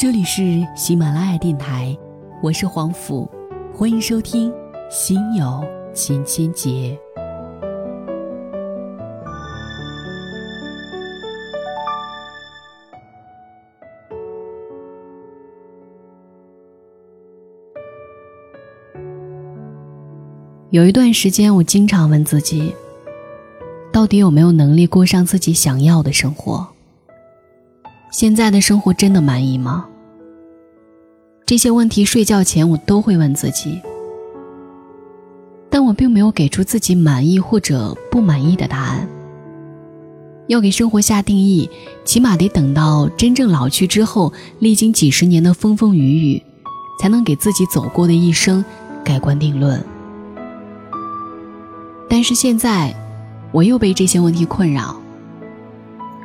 这里是喜马拉雅电台，我是黄甫，欢迎收听《心有千千结》。有一段时间，我经常问自己，到底有没有能力过上自己想要的生活？现在的生活真的满意吗？这些问题睡觉前我都会问自己，但我并没有给出自己满意或者不满意的答案。要给生活下定义，起码得等到真正老去之后，历经几十年的风风雨雨，才能给自己走过的一生盖棺定论。但是现在，我又被这些问题困扰。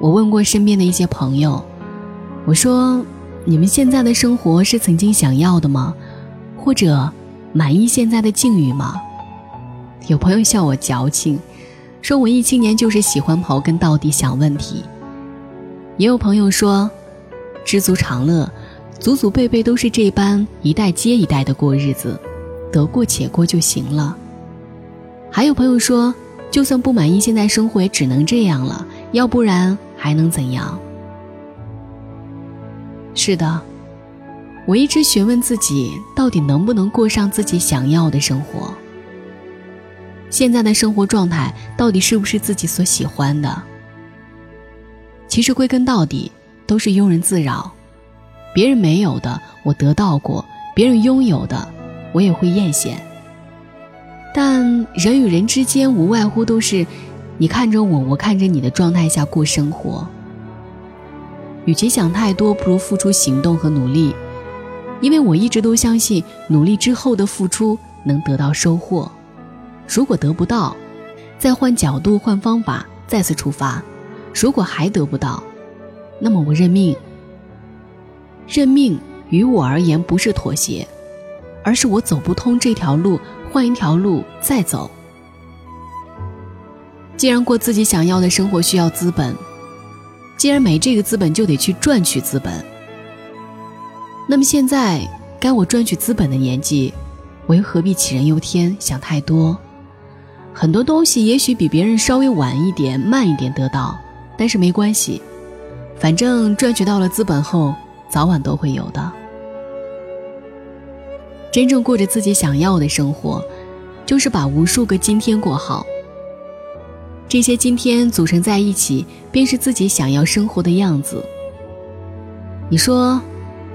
我问过身边的一些朋友，我说：“你们现在的生活是曾经想要的吗？或者满意现在的境遇吗？”有朋友笑我矫情，说文艺青年就是喜欢刨根到底想问题。也有朋友说：“知足常乐，祖祖辈辈都是这般一代接一代的过日子，得过且过就行了。”还有朋友说，就算不满意现在生活，也只能这样了，要不然还能怎样？是的，我一直询问自己，到底能不能过上自己想要的生活？现在的生活状态到底是不是自己所喜欢的？其实归根到底，都是庸人自扰。别人没有的，我得到过；别人拥有的，我也会艳羡。但人与人之间无外乎都是，你看着我，我看着你的状态下过生活。与其想太多，不如付出行动和努力，因为我一直都相信，努力之后的付出能得到收获。如果得不到，再换角度、换方法，再次出发。如果还得不到，那么我认命。认命于我而言不是妥协，而是我走不通这条路。换一条路再走。既然过自己想要的生活需要资本，既然没这个资本就得去赚取资本，那么现在该我赚取资本的年纪，我又何必杞人忧天想太多？很多东西也许比别人稍微晚一点、慢一点得到，但是没关系，反正赚取到了资本后，早晚都会有的。真正过着自己想要的生活，就是把无数个今天过好。这些今天组成在一起，便是自己想要生活的样子。你说，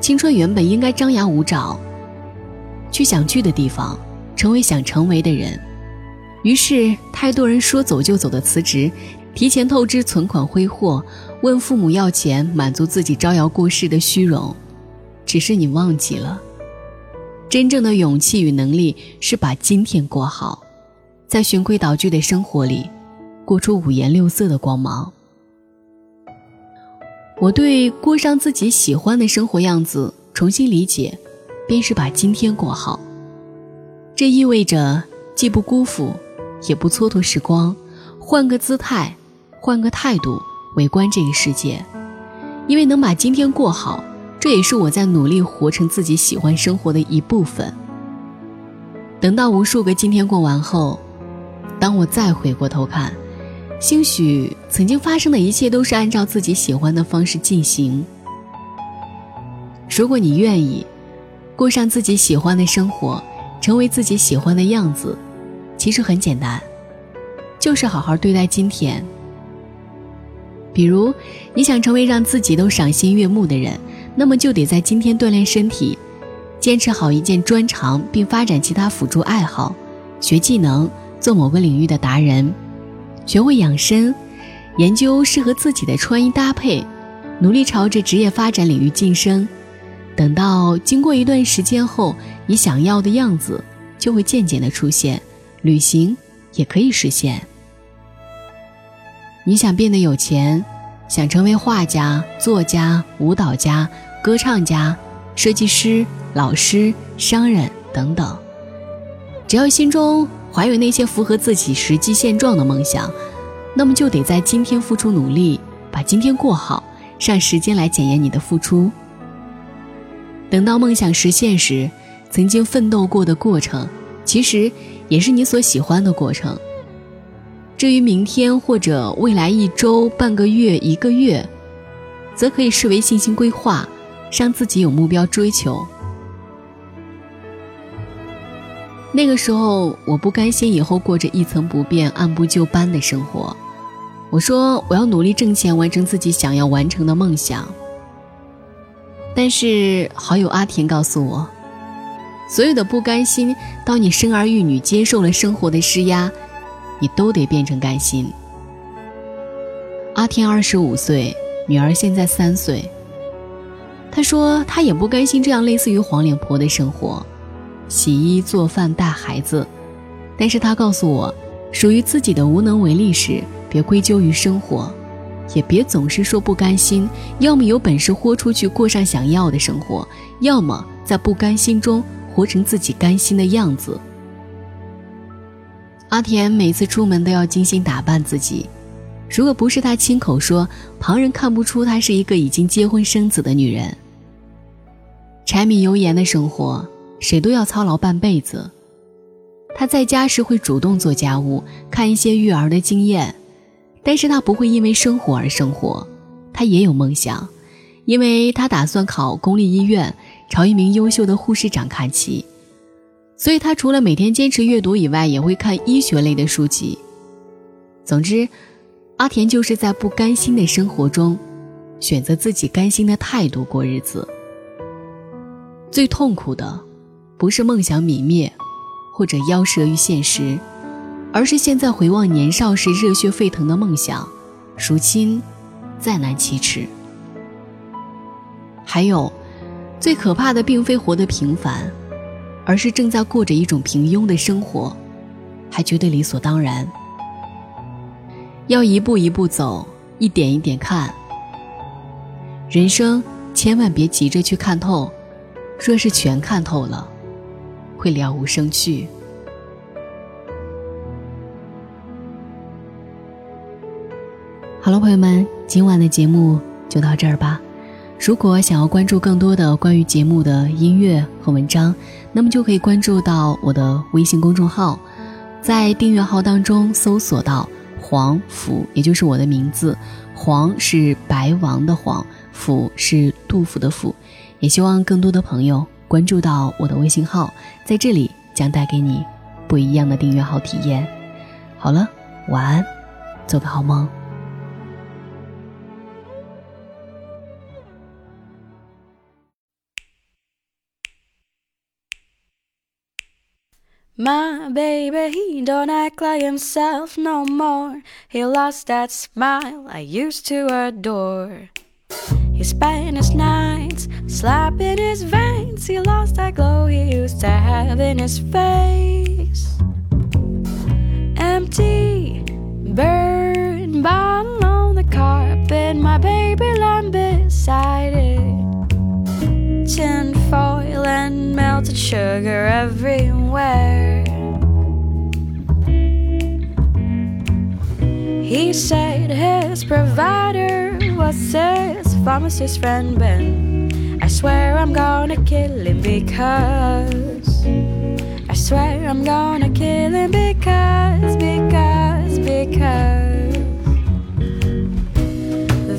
青春原本应该张牙舞爪，去想去的地方，成为想成为的人。于是，太多人说走就走的辞职，提前透支存款挥霍，问父母要钱，满足自己招摇过市的虚荣。只是你忘记了。真正的勇气与能力是把今天过好，在循规蹈矩的生活里，过出五颜六色的光芒。我对过上自己喜欢的生活样子重新理解，便是把今天过好。这意味着既不辜负，也不蹉跎时光，换个姿态，换个态度围观这个世界，因为能把今天过好。这也是我在努力活成自己喜欢生活的一部分。等到无数个今天过完后，当我再回过头看，兴许曾经发生的一切都是按照自己喜欢的方式进行。如果你愿意过上自己喜欢的生活，成为自己喜欢的样子，其实很简单，就是好好对待今天。比如，你想成为让自己都赏心悦目的人。那么就得在今天锻炼身体，坚持好一件专长，并发展其他辅助爱好，学技能，做某个领域的达人，学会养生，研究适合自己的穿衣搭配，努力朝着职业发展领域晋升。等到经过一段时间后，你想要的样子就会渐渐的出现，旅行也可以实现。你想变得有钱？想成为画家、作家、舞蹈家、歌唱家、设计师、老师、商人等等，只要心中怀有那些符合自己实际现状的梦想，那么就得在今天付出努力，把今天过好，让时间来检验你的付出。等到梦想实现时，曾经奋斗过的过程，其实也是你所喜欢的过程。至于明天或者未来一周、半个月、一个月，则可以视为信心规划，让自己有目标追求。那个时候，我不甘心以后过着一成不变、按部就班的生活。我说我要努力挣钱，完成自己想要完成的梦想。但是好友阿田告诉我，所有的不甘心，当你生儿育女、接受了生活的施压，你都得变成甘心。阿田二十五岁，女儿现在三岁。他说他也不甘心这样类似于黄脸婆的生活，洗衣做饭带孩子。但是他告诉我，属于自己的无能为力时。别归咎于生活，也别总是说不甘心。要么有本事豁出去过上想要的生活，要么在不甘心中活成自己甘心的样子。阿田每次出门都要精心打扮自己，如果不是他亲口说，旁人看不出她是一个已经结婚生子的女人。柴米油盐的生活，谁都要操劳半辈子。他在家时会主动做家务，看一些育儿的经验。但是他不会因为生活而生活，他也有梦想，因为他打算考公立医院，朝一名优秀的护士长看齐，所以他除了每天坚持阅读以外，也会看医学类的书籍。总之，阿田就是在不甘心的生活中，选择自己甘心的态度过日子。最痛苦的，不是梦想泯灭，或者夭折于现实。而是现在回望年少时热血沸腾的梦想，如今再难启齿。还有，最可怕的并非活得平凡，而是正在过着一种平庸的生活，还觉得理所当然。要一步一步走，一点一点看。人生千万别急着去看透，若是全看透了，会了无生趣。好了，朋友们，今晚的节目就到这儿吧。如果想要关注更多的关于节目的音乐和文章，那么就可以关注到我的微信公众号，在订阅号当中搜索到“黄甫”，也就是我的名字。黄是白王的黄，甫是杜甫的甫。也希望更多的朋友关注到我的微信号，在这里将带给你不一样的订阅号体验。好了，晚安，做个好梦。My baby, he don't act like himself no more. He lost that smile I used to adore. He spent his nights slapping his veins. He lost that glow he used to have in his face. Empty, burned bottle on the carpet. My baby lying beside it tin foil and melted sugar everywhere. He said his provider was his pharmacist friend Ben. I swear I'm gonna kill him because. I swear I'm gonna kill him because, because, because.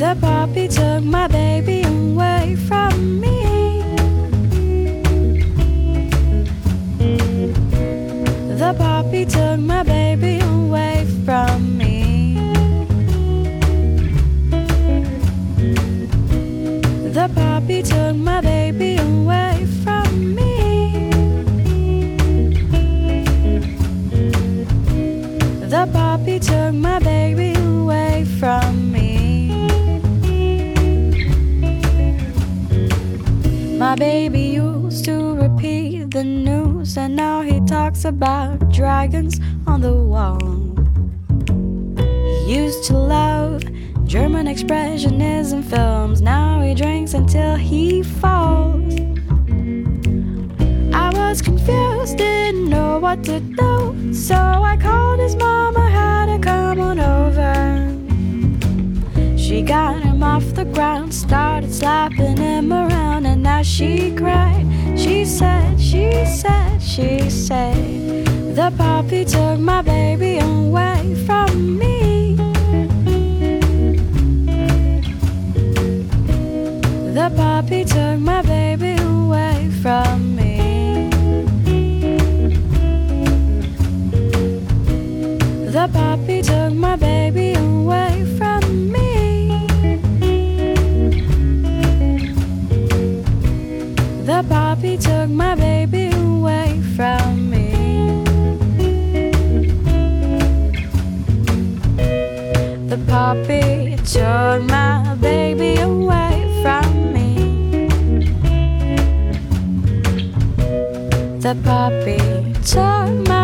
The puppy took my baby away from puppy took my baby away from me. My baby used to repeat the news, and now he talks about dragons on the wall. He used to love German expressionism films, now he drinks until he falls. Was confused, didn't know what to do, so I called his mama, had her come on over. She got him off the ground, started slapping him around. and now she cried. She said, she said, she said, the puppy took my baby away from me. The puppy took my baby my baby away from me. The puppy took my baby away from me. The puppy took my baby away from me. The puppy took my